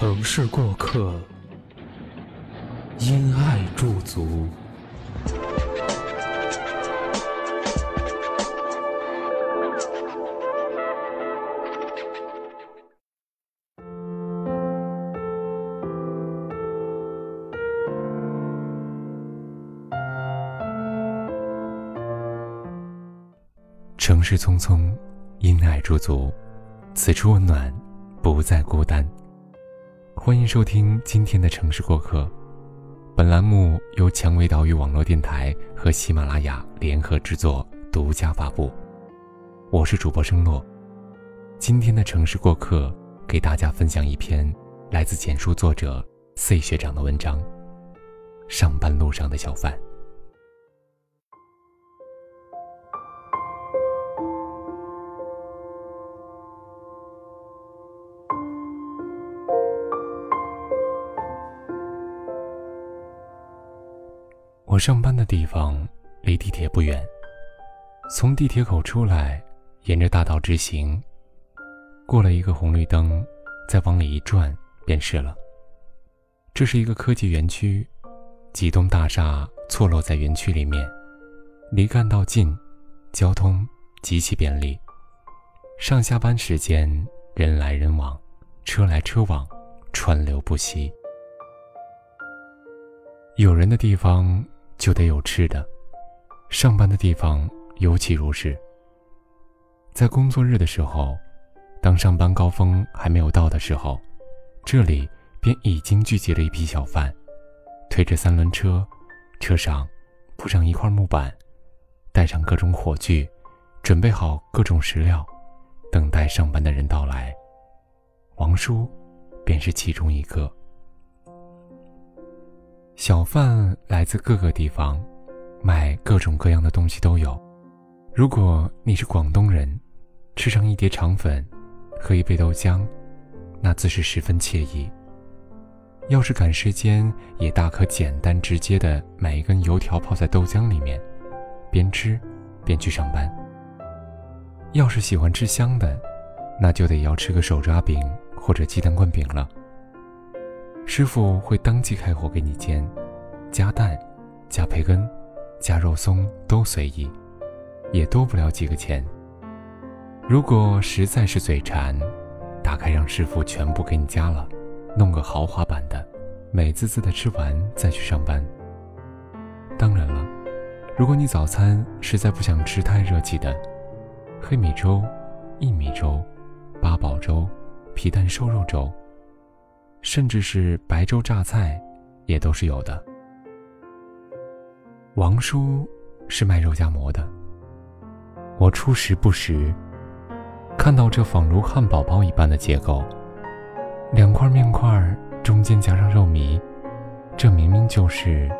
城市过客，因爱驻足。城市匆匆，因爱驻足，此处温暖，不再孤单。欢迎收听今天的城市过客，本栏目由蔷薇岛屿网络电台和喜马拉雅联合制作，独家发布。我是主播声洛。今天的城市过客，给大家分享一篇来自简书作者 C 学长的文章：上班路上的小贩。上班的地方离地铁不远，从地铁口出来，沿着大道直行，过了一个红绿灯，再往里一转便是了。这是一个科技园区，几栋大厦错落在园区里面，离干道近，交通极其便利。上下班时间人来人往，车来车往，川流不息。有人的地方。就得有吃的，上班的地方尤其如是。在工作日的时候，当上班高峰还没有到的时候，这里便已经聚集了一批小贩，推着三轮车，车上铺上一块木板，带上各种火炬，准备好各种食料，等待上班的人到来。王叔便是其中一个。小贩来自各个地方，卖各种各样的东西都有。如果你是广东人，吃上一碟肠粉，喝一杯豆浆，那自是十分惬意。要是赶时间，也大可简单直接的买一根油条泡在豆浆里面，边吃边去上班。要是喜欢吃香的，那就得要吃个手抓饼或者鸡蛋灌饼了。师傅会当即开火给你煎，加蛋、加培根、加肉松都随意，也多不了几个钱。如果实在是嘴馋，打开让师傅全部给你加了，弄个豪华版的，美滋滋的吃完再去上班。当然了，如果你早餐实在不想吃太热气的，黑米粥、薏米粥、八宝粥、皮蛋瘦肉粥。甚至是白粥榨菜，也都是有的。王叔是卖肉夹馍的。我初时不识，看到这仿如汉堡包一般的结构，两块面块中间夹上肉糜，这明明就是，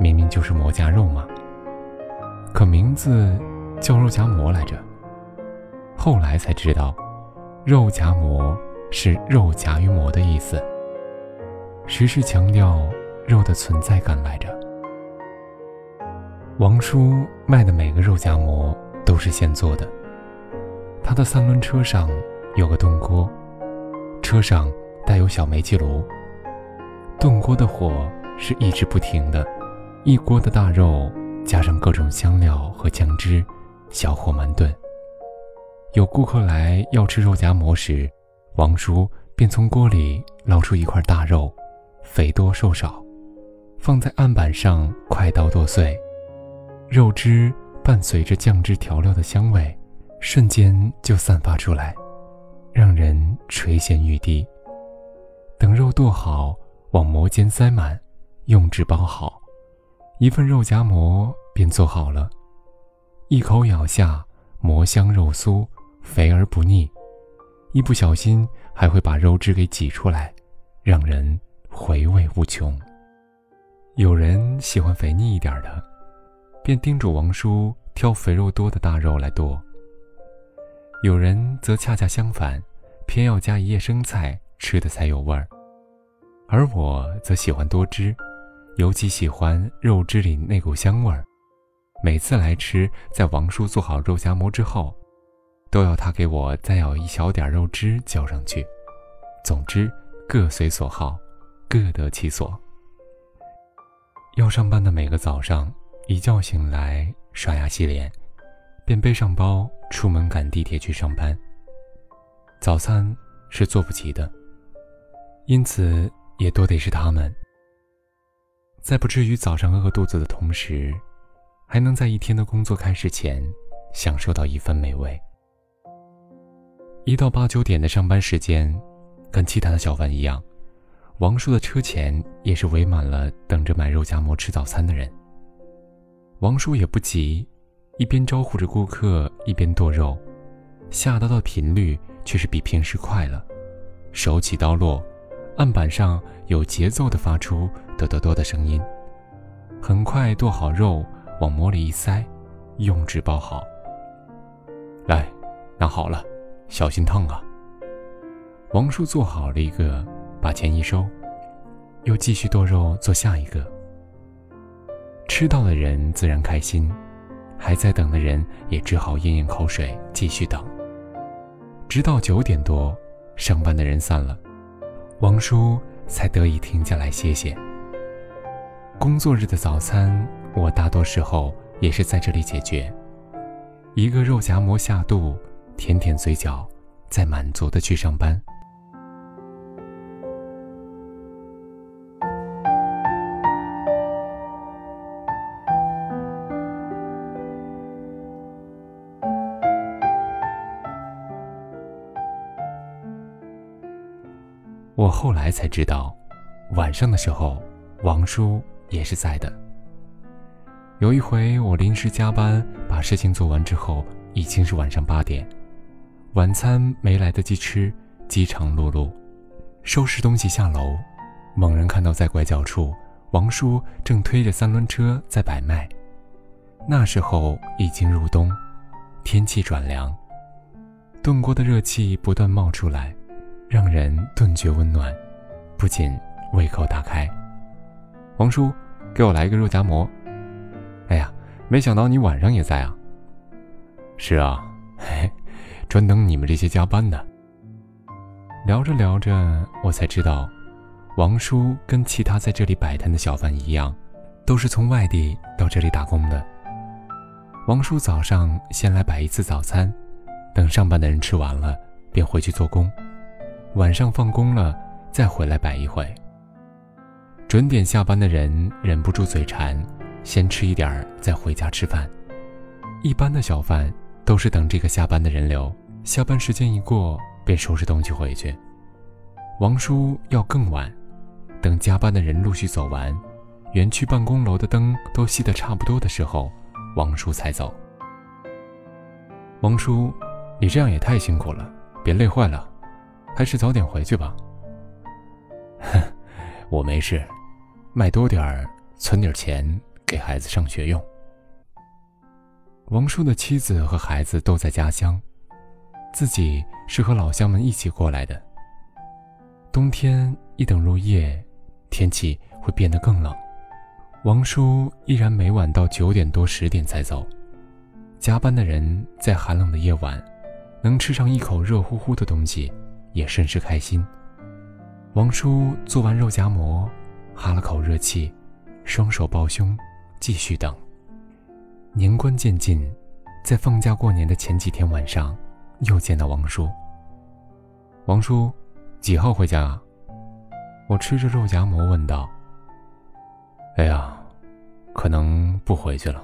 明明就是馍夹肉嘛。可名字叫肉夹馍来着。后来才知道，肉夹馍。是肉夹于馍的意思，时时强调肉的存在感来着。王叔卖的每个肉夹馍都是现做的，他的三轮车上有个炖锅，车上带有小煤气炉，炖锅的火是一直不停的，一锅的大肉加上各种香料和酱汁，小火慢炖。有顾客来要吃肉夹馍时，王叔便从锅里捞出一块大肉，肥多瘦少，放在案板上，快刀剁碎。肉汁伴随着酱汁调料的香味，瞬间就散发出来，让人垂涎欲滴。等肉剁好，往馍间塞满，用纸包好，一份肉夹馍便做好了。一口咬下，馍香肉酥，肥而不腻。一不小心还会把肉汁给挤出来，让人回味无穷。有人喜欢肥腻一点的，便叮嘱王叔挑肥肉多的大肉来剁；有人则恰恰相反，偏要加一叶生菜，吃的才有味儿。而我则喜欢多汁，尤其喜欢肉汁里那股香味儿。每次来吃，在王叔做好肉夹馍之后，都要他给我再舀一小点肉汁浇上去。总之，各随所好，各得其所。要上班的每个早上，一觉醒来，刷牙洗脸，便背上包出门赶地铁去上班。早餐是做不起的，因此。也多得是他们，在不至于早上饿肚子的同时，还能在一天的工作开始前享受到一份美味。一到八九点的上班时间，跟其他的小贩一样，王叔的车前也是围满了等着买肉夹馍吃早餐的人。王叔也不急，一边招呼着顾客，一边剁肉，下刀的频率却是比平时快了，手起刀落。案板上有节奏地发出“嘚嘚嘚”的声音，很快剁好肉，往馍里一塞，用纸包好。来，拿好了，小心烫啊！王叔做好了一个，把钱一收，又继续剁肉做下一个。吃到的人自然开心，还在等的人也只好咽咽口水，继续等。直到九点多，上班的人散了。王叔才得以停下来歇歇。工作日的早餐，我大多时候也是在这里解决。一个肉夹馍下肚，舔舔嘴角，再满足的去上班。我后来才知道，晚上的时候，王叔也是在的。有一回我临时加班，把事情做完之后，已经是晚上八点，晚餐没来得及吃，饥肠辘辘，收拾东西下楼，猛然看到在拐角处，王叔正推着三轮车在摆卖。那时候已经入冬，天气转凉，炖锅的热气不断冒出来。让人顿觉温暖，不仅胃口大开。王叔，给我来一个肉夹馍。哎呀，没想到你晚上也在啊。是啊，嘿，专等你们这些加班的。聊着聊着，我才知道，王叔跟其他在这里摆摊的小贩一样，都是从外地到这里打工的。王叔早上先来摆一次早餐，等上班的人吃完了，便回去做工。晚上放工了，再回来摆一回。准点下班的人忍不住嘴馋，先吃一点儿，再回家吃饭。一般的小贩都是等这个下班的人流，下班时间一过，便收拾东西回去。王叔要更晚，等加班的人陆续走完，园区办公楼的灯都熄得差不多的时候，王叔才走。王叔，你这样也太辛苦了，别累坏了。还是早点回去吧。哼，我没事，卖多点儿，存点钱给孩子上学用。王叔的妻子和孩子都在家乡，自己是和老乡们一起过来的。冬天一等入夜，天气会变得更冷，王叔依然每晚到九点多十点才走。加班的人在寒冷的夜晚，能吃上一口热乎乎的东西。也甚是开心。王叔做完肉夹馍，哈了口热气，双手抱胸，继续等。年关渐近，在放假过年的前几天晚上，又见到王叔。王叔，几号回家啊？我吃着肉夹馍问道。哎呀，可能不回去了。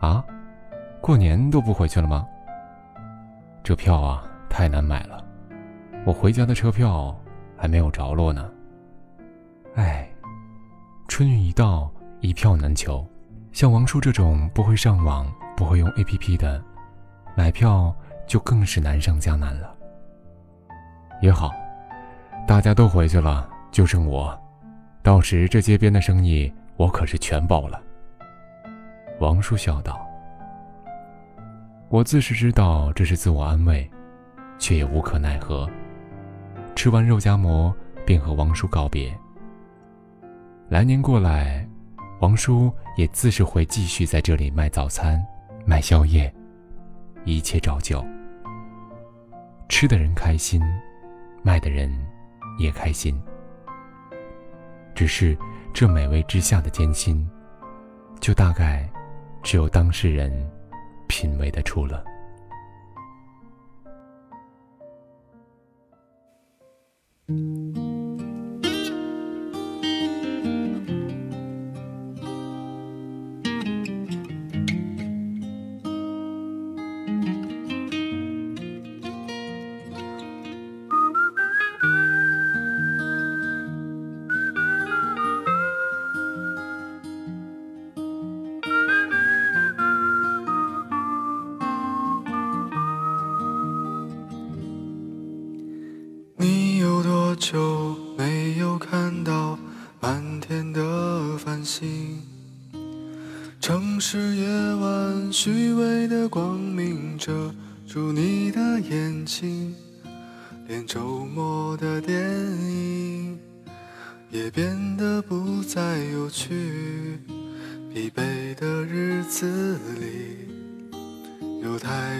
啊？过年都不回去了吗？这票啊，太难买了。我回家的车票还没有着落呢。哎，春运一到，一票难求。像王叔这种不会上网、不会用 APP 的，买票就更是难上加难了。也好，大家都回去了，就剩我。到时这街边的生意，我可是全包了。王叔笑道：“我自是知道这是自我安慰，却也无可奈何。”吃完肉夹馍，便和王叔告别。来年过来，王叔也自是会继续在这里卖早餐、卖宵夜，一切照旧。吃的人开心，卖的人也开心。只是这美味之下的艰辛，就大概只有当事人品味得出了。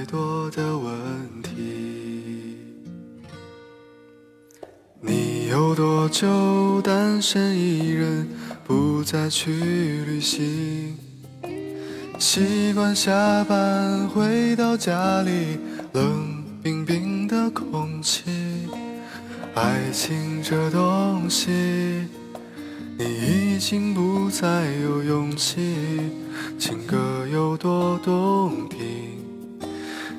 多的问题。你有多久单身一人，不再去旅行？习惯下班回到家里，冷冰冰的空气。爱情这东西，你已经不再有勇气。情歌有多动听，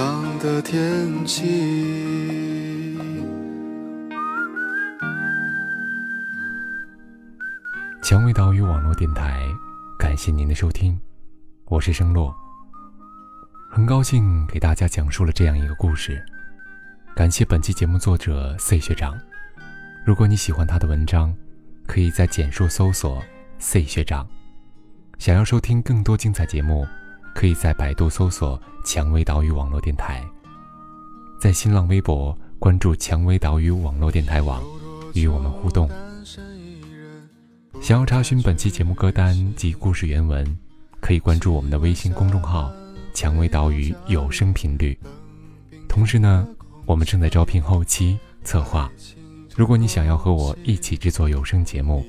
朗的天气。蔷薇岛屿网络电台，感谢您的收听，我是生洛。很高兴给大家讲述了这样一个故事，感谢本期节目作者 C 学长。如果你喜欢他的文章，可以在简述搜索 “C 学长”。想要收听更多精彩节目，可以在百度搜索“蔷薇岛屿网络电台”，在新浪微博关注“蔷薇岛屿网络电台网”，与我们互动。想要查询本期节目歌单及故事原文，可以关注我们的微信公众号“蔷薇岛屿有声频率”。同时呢，我们正在招聘后期策划。如果你想要和我一起制作有声节目，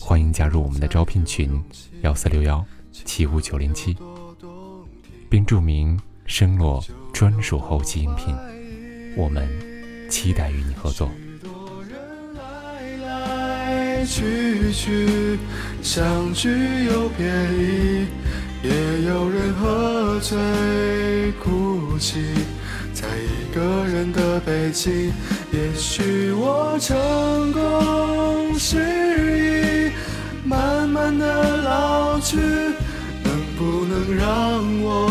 欢迎加入我们的招聘群：幺四六幺七五九零七，并注明“声落专属后期音频”。我们期待与你合作。去去，相聚又别离，也有人喝醉哭泣，在一个人的北京。也许我成功失意，慢慢的老去，能不能让我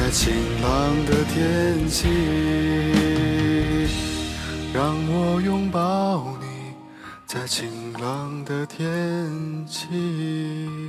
在晴朗的天气，让我拥抱你，在晴朗的天气。